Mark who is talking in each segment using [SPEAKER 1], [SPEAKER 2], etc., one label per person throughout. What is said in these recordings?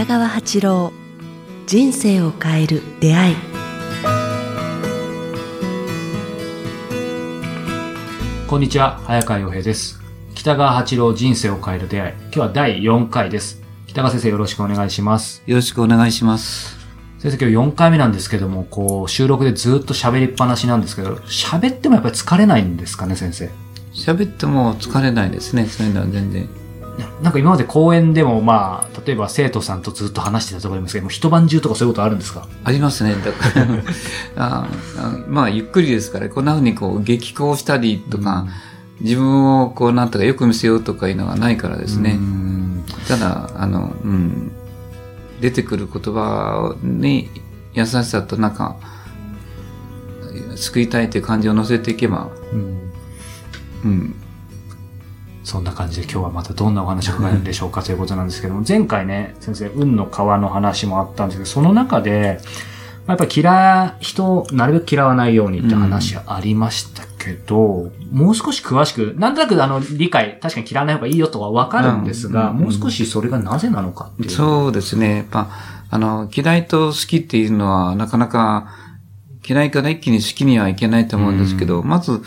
[SPEAKER 1] 北川八郎人生を変える出会い
[SPEAKER 2] こんにちは早川洋平です北川八郎人生を変える出会い今日は第4回です北川先生よろしくお願いします
[SPEAKER 3] よろしくお願いします。
[SPEAKER 2] 先生今日4回目なんですけどもこう収録でずっと喋りっぱなしなんですけど喋ってもやっぱり疲れないんですかね先生？
[SPEAKER 3] 喋っても疲れないですね。そういうのは全然。
[SPEAKER 2] なんか今まで講演でもまあ、例えば生徒さんとずっと話してたところありますけども、一晩中とかそういうことあるんですか？
[SPEAKER 3] ありますね。だから ああまあ、ゆっくりですから、こんな風にこう、激高したりとか、自分をこう、なんとかよく見せようとかいうのがないからですね。
[SPEAKER 2] うん。
[SPEAKER 3] ただ、あの、うん、出てくる言葉に優しさとなんか、救いたいという感じを乗せていけば、
[SPEAKER 2] うん。
[SPEAKER 3] うん、
[SPEAKER 2] そんな感じで今日はまたどんなお話を伺えるんでしょうかということなんですけども、前回ね、先生、運の川の話もあったんですけど、その中で、まあやっぱり嫌い、人をなるべく嫌わないようにって話ありましたけど、もう少し詳しく、なんとなくあの理解、確かに嫌わない方がいいよとはわかるんですが、
[SPEAKER 3] うん
[SPEAKER 2] もう少しそれがなぜなのかっていう。
[SPEAKER 3] そうですね。やっぱ、あの、嫌いと好きっていうのは、なかなか、嫌いから一気に好きにはいけないと思うんですけど、まず、き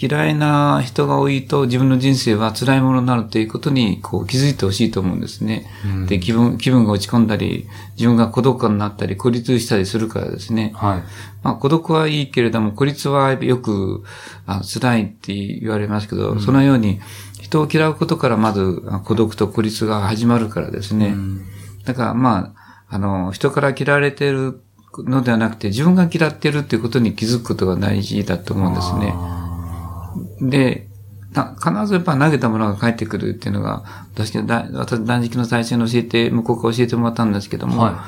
[SPEAKER 3] 嫌いな人が多いと自分の人生は辛いものになるということにこう気づいてほしいと思うんですね。
[SPEAKER 2] うん
[SPEAKER 3] で、気分、気分が落ち込んだり、自分が孤独感になったり、孤立したりするからですね。
[SPEAKER 2] はい。
[SPEAKER 3] まあ、孤独はいいけれども、孤立はよくあ辛いって言われますけど、そのように人を嫌うことからまずあ孤独と孤立が始まるからですね。
[SPEAKER 2] うん
[SPEAKER 3] だからまあ、あの、人から嫌われてるのではなくて、自分が嫌ってるっていうことに気づくことが大事だと思うんですね。
[SPEAKER 2] あ
[SPEAKER 3] で、た必ずやっぱ投げたものが返ってくるっていうのが、私私、断食の最初に教えて、向こうから教えてもらったんですけども、
[SPEAKER 2] は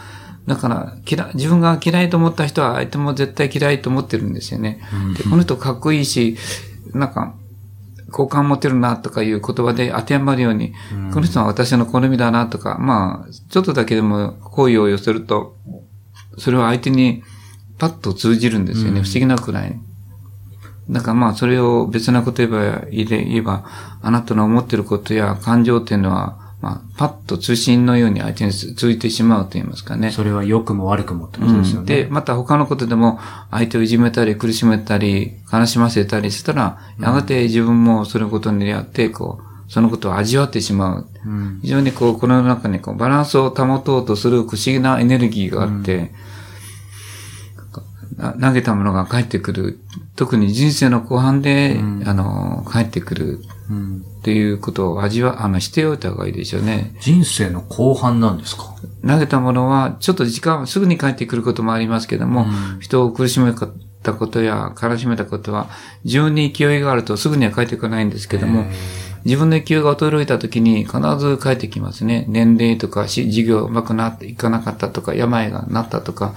[SPEAKER 3] だから、嫌い、自分が嫌いと思った人は相手も絶対嫌いと思ってるんですよね。
[SPEAKER 2] うん
[SPEAKER 3] で、この人かっこいいし、なんか、好感持ってるなとかいう言葉で当てはまるように、
[SPEAKER 2] うん
[SPEAKER 3] この人は私の好みだなとか、まあ、ちょっとだけでも好意を寄せると、それは相手にパッと通じるんですよね。
[SPEAKER 2] うん
[SPEAKER 3] 不思議なくらい。だからまあ、それを別なこと言えば、言えば、あなたの思ってることや感情っていうのは、まあ、パッと通信のように相手に通じてしまうと言いますかね。
[SPEAKER 2] それは良くも悪くもってことですよね。
[SPEAKER 3] で、また他のことでも相手をいじめたり苦しめたり悲しませたりしたら、やがて自分もそのことに出会って、こう、そのことを味わってしまう。
[SPEAKER 2] うん。
[SPEAKER 3] 非常にこう、この世の中にこうバランスを保とうとする不思議なエネルギーがあって、な投げたものが返ってくる。特に人生の後半で、
[SPEAKER 2] うん。
[SPEAKER 3] あの、返ってくる
[SPEAKER 2] うん。
[SPEAKER 3] っていうことを味わ、あの、しておいた方がいいでしょうね。
[SPEAKER 2] 人生の後半なんですか？
[SPEAKER 3] 投げたものは、ちょっと時間、すぐに帰ってくることもありますけども、
[SPEAKER 2] うん。
[SPEAKER 3] 人を苦しめたことや悲しめたことは、自分に勢いがあるとすぐには帰ってこないんですけども自分の勢いが衰えた時に必ず帰ってきますね。年齢とか、し事業うまくなっていかなかったとか、病がなったとか、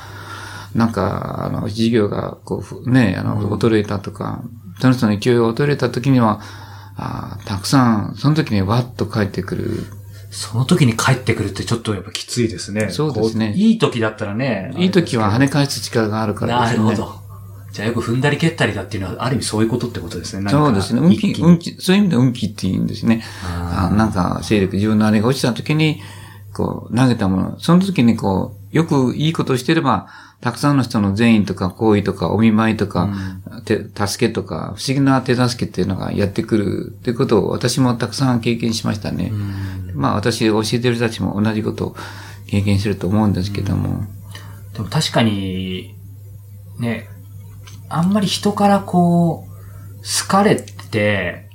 [SPEAKER 3] なんか、あの、事業が、こうふ、ね、あの、衰えたとか、その人の勢いが衰えた時には、あーたくさん、その時にわっと帰ってくる。
[SPEAKER 2] その時に帰ってくるってちょっとやっぱきついですね。
[SPEAKER 3] そうですね
[SPEAKER 2] こいい時だったらね。
[SPEAKER 3] いい時は跳
[SPEAKER 2] ね。
[SPEAKER 3] ね返す力があるからですね。
[SPEAKER 2] なるほど。じゃあよく踏んだり蹴ったりだっていうのは、ある意味そういうことってことですね。
[SPEAKER 3] そうですね。運気、運気、そういう意味で運気って言うんですね。
[SPEAKER 2] あ
[SPEAKER 3] あなんか、勢力、自分のあれが落ちた時に、こう、投げたもの。その時にこう、よくいいことをしてれば、たくさんの人の善意とか行為とかお見舞いとか、て助けとか、不思議な手助けっていうのがやってくるっていうことを私もたくさん経験しましたね。まあ私教えてる人たちも同じことを経験してると思うんですけども。
[SPEAKER 2] でも確かに、ね、あんまり人からこう、好かれて、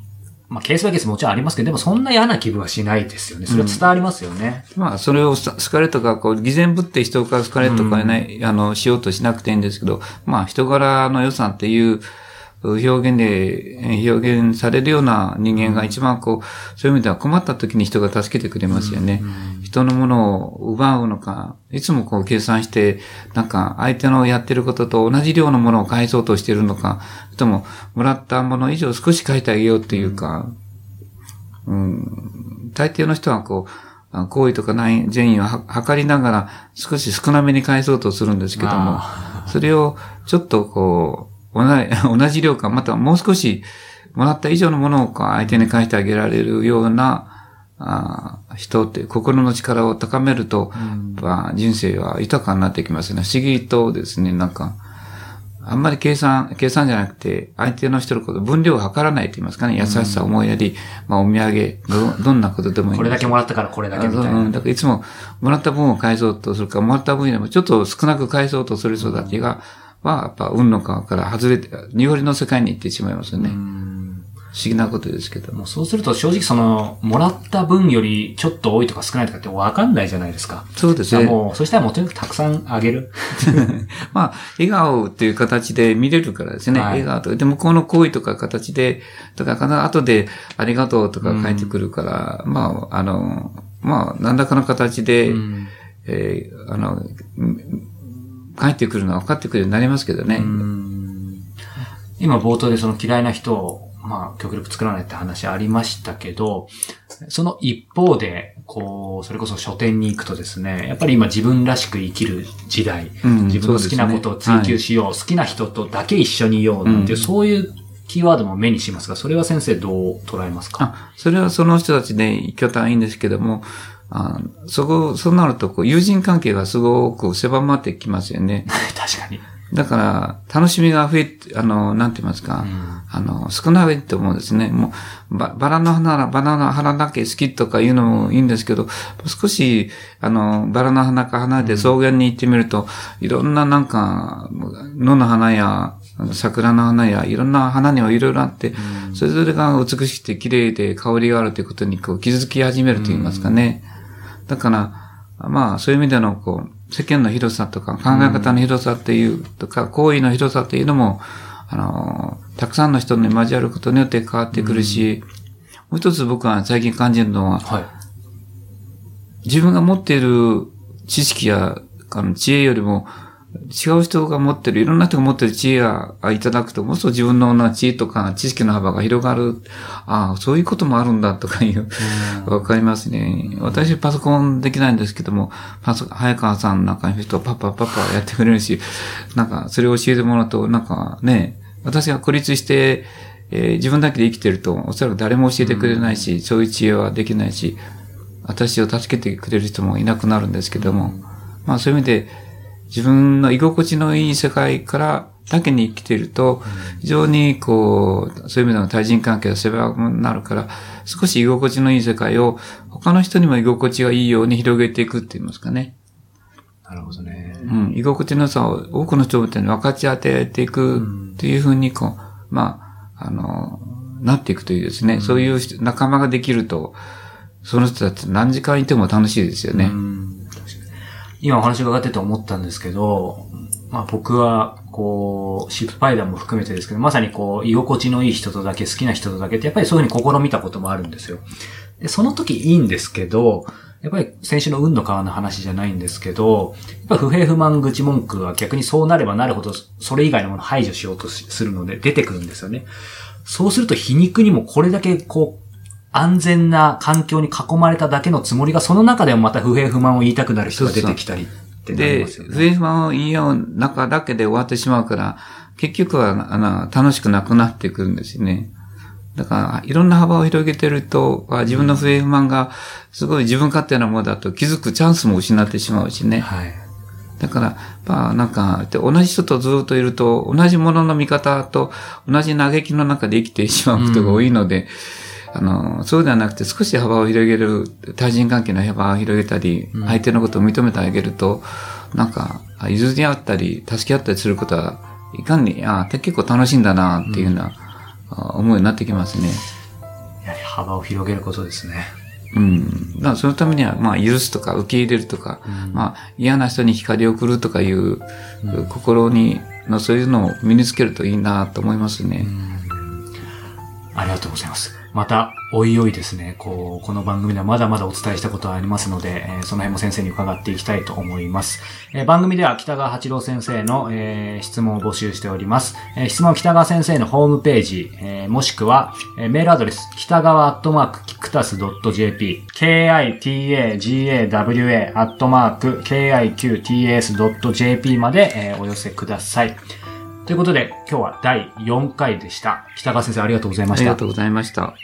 [SPEAKER 2] まあケースバイケースもちろんありますけど、でもそんな嫌な気分はしないですよね。それは伝わりますよね。
[SPEAKER 3] まあ、それをさ好かれとか、こう、偽善ぶって人から好かれとかね、あの、しようとしなくていいんですけど、まあ、人柄の良さっていう表現で、え表現されるような人間が一番こう、そういう意味では困った時に人が助けてくれますよね。人のものを奪うのか、いつもこう計算して、なんか相手のやってることと同じ量のものを返そうとしてるのか、とも、もらったもの以上少し返ってあげようっていうか、うん、大抵の人はこう、あ行為とかない善意をは測りながら少し少なめに返そうとするんですけども、それをちょっとこう、同じ 同じ量か、またもう少しもらった以上のものを相手に返してあげられるような、あ人って心の力を高めると、
[SPEAKER 2] うん
[SPEAKER 3] まあ、人生は豊かになってきますね。不思議とですね、なんか、あんまり計算、計算じゃなくて、相手の人のこと、分量を測らないと言いますかね。優しさ、思いやり、まあ、お土産、ど、どんなことでもいい。
[SPEAKER 2] これだけもらったからこれだけみたいな。
[SPEAKER 3] ううんだからいつも、もらった分を返そうとするか、もらった分よりもちょっと少なく返そうとする人たちが、は、やっぱ、運の川から外れて、濁りの世界に行ってしまいますよね。不思議なことですけども。
[SPEAKER 2] もうそうすると正直その、もらった分よりちょっと多いとか少ないとかって分かんないじゃないですか。
[SPEAKER 3] そうですね。
[SPEAKER 2] もう、そしたらもうとにかくたくさんあげる。
[SPEAKER 3] まあ、笑顔っていう形で見れるからですね。
[SPEAKER 2] はい
[SPEAKER 3] 笑顔とか。で、向こうの行為とか形で、とか、後でありがとうとか返ってくるから、まあ、あの、まあ、何らかの形で、
[SPEAKER 2] うん
[SPEAKER 3] えーあの、うん返ってくるのは分かってくるようになりますけどね。
[SPEAKER 2] 今冒頭でその嫌いな人を、まあ、極力作らないって話ありましたけど、その一方で、こう、それこそ書店に行くとですね、やっぱり今自分らしく生きる時代、
[SPEAKER 3] うん
[SPEAKER 2] 自分の好きなことを追求しよう、好きな人とだけ一緒にいようなんていう、
[SPEAKER 3] うん。
[SPEAKER 2] そういうキーワードも目にしますが、それは先生どう捉えますか？
[SPEAKER 3] あ、それはその人たちで生き方はいいんですけども、あそこ、そうなると、こう、友人関係がすごく狭まってきますよね。
[SPEAKER 2] 確かに。
[SPEAKER 3] だから、楽しみが増えて、あの、なんて言いますか、あの、少ないと思うんですね。もう、ば、バラの花、バラの花だけ好きとかいうのもいいんですけど、少し、あの、バラの花か花で草原に行ってみると、いろんななんか、野の花や、桜の花や、いろんな花にはいろいろあって、それぞれが美しくて綺麗で香りがあるということにこう気づき始めると言いますかね。だから、まあ、そういう意味での、こう、世間の広さとか、考え方の広さっていう、とか、行為の広さっていうのも、あの、たくさんの人に交わることによって変わってくるし、もう一つ僕は最近感じるのは、
[SPEAKER 2] はい。
[SPEAKER 3] 自分が持っている知識やあの知恵よりも、違う人が持ってる、いろんな人が持ってる知恵がいただくと、もっと自分のな知恵とか知識の幅が広がる。ああ、そういうこともあるんだとかいう、わかりますね。私パソコンできないんですけども、パソ早川さんなんかの人パッパパッパやってくれるし、なんかそれを教えてもらうと、なんかね、私が孤立して、えー自分だけで生きてると、おそらく誰も教えてくれないし、そういう知恵はできないし、私を助けてくれる人もいなくなるんですけども、まあそういう意味で、自分の居心地のいい世界からだけに生きていると、非常にこう、そういう意味での対人関係が狭くなるから、少し居心地のいい世界を他の人にも居心地がいいように広げていくって言いますかね。
[SPEAKER 2] なるほどね。
[SPEAKER 3] うん、居心地の良さを多くの人々に分かち与えていくっていうふうに、こう、まあ、あの、なっていくというですね、そういう人仲間ができると、その人たち何時間いても楽しいですよね。
[SPEAKER 2] 今お話伺ってて思ったんですけど、まあ僕は、こう、失敗談も含めてですけど、まさにこう、居心地のいい人とだけ、好きな人とだけって、やっぱりそういうふうに試みたこともあるんですよ。で、その時いいんですけど、やっぱり先週の運の川の話じゃないんですけど、やっぱ不平不満口文句は逆にそうなればなるほど、それ以外のもの排除しようとするので出てくるんですよね。そうすると皮肉にもこれだけこう、安全な環境に囲まれただけのつもりが、その中でもまた不平不満を言いたくなる人が出てきたりってなり
[SPEAKER 3] で、
[SPEAKER 2] ますよね。
[SPEAKER 3] 不平不満を言い合う中だけで終わってしまうから、結局は、あの、楽しくなくなってくるんですよね。だから、いろんな幅を広げてると、あ自分の不平不満が、すごい自分勝手なものだと気づくチャンスも失ってしまうしね。
[SPEAKER 2] はい。
[SPEAKER 3] だから、まあなんか、で同じ人とずっといると、同じものの見方と同じ嘆きの中で生きてしまうことが多いので、あの、そうではなくて少し幅を広げる、対人関係の幅を広げたり、相手のことを認めてあげると、なんか、あ譲り合ったり、助け合ったりすることは、いかに、あ結構楽しいんだな、っていうような、あ思いになってきますね。
[SPEAKER 2] やはり幅を広げることですね。
[SPEAKER 3] うん。だからそのためには、まあ、許すとか受け入れるとか、まあ、嫌な人に光を送るとかいう、心に、のそういうのを身につけるといいなと思いますね。
[SPEAKER 2] ありがとうございます。また、おいおいですね、こう、この番組ではまだまだお伝えしたことはありますので、えーその辺も先生に伺っていきたいと思います。えー番組では北川八郎先生の、えー質問を募集しております。え質問は北川先生のホームページ、えもしくは、えメールアドレス、北川アットマークキクタス .jp、kitagawa アットマーク kiqtas.jp まで、えお寄せください。ということで、今日は第4回でした。北川先生ありがとうございました
[SPEAKER 3] ありが。とうございました。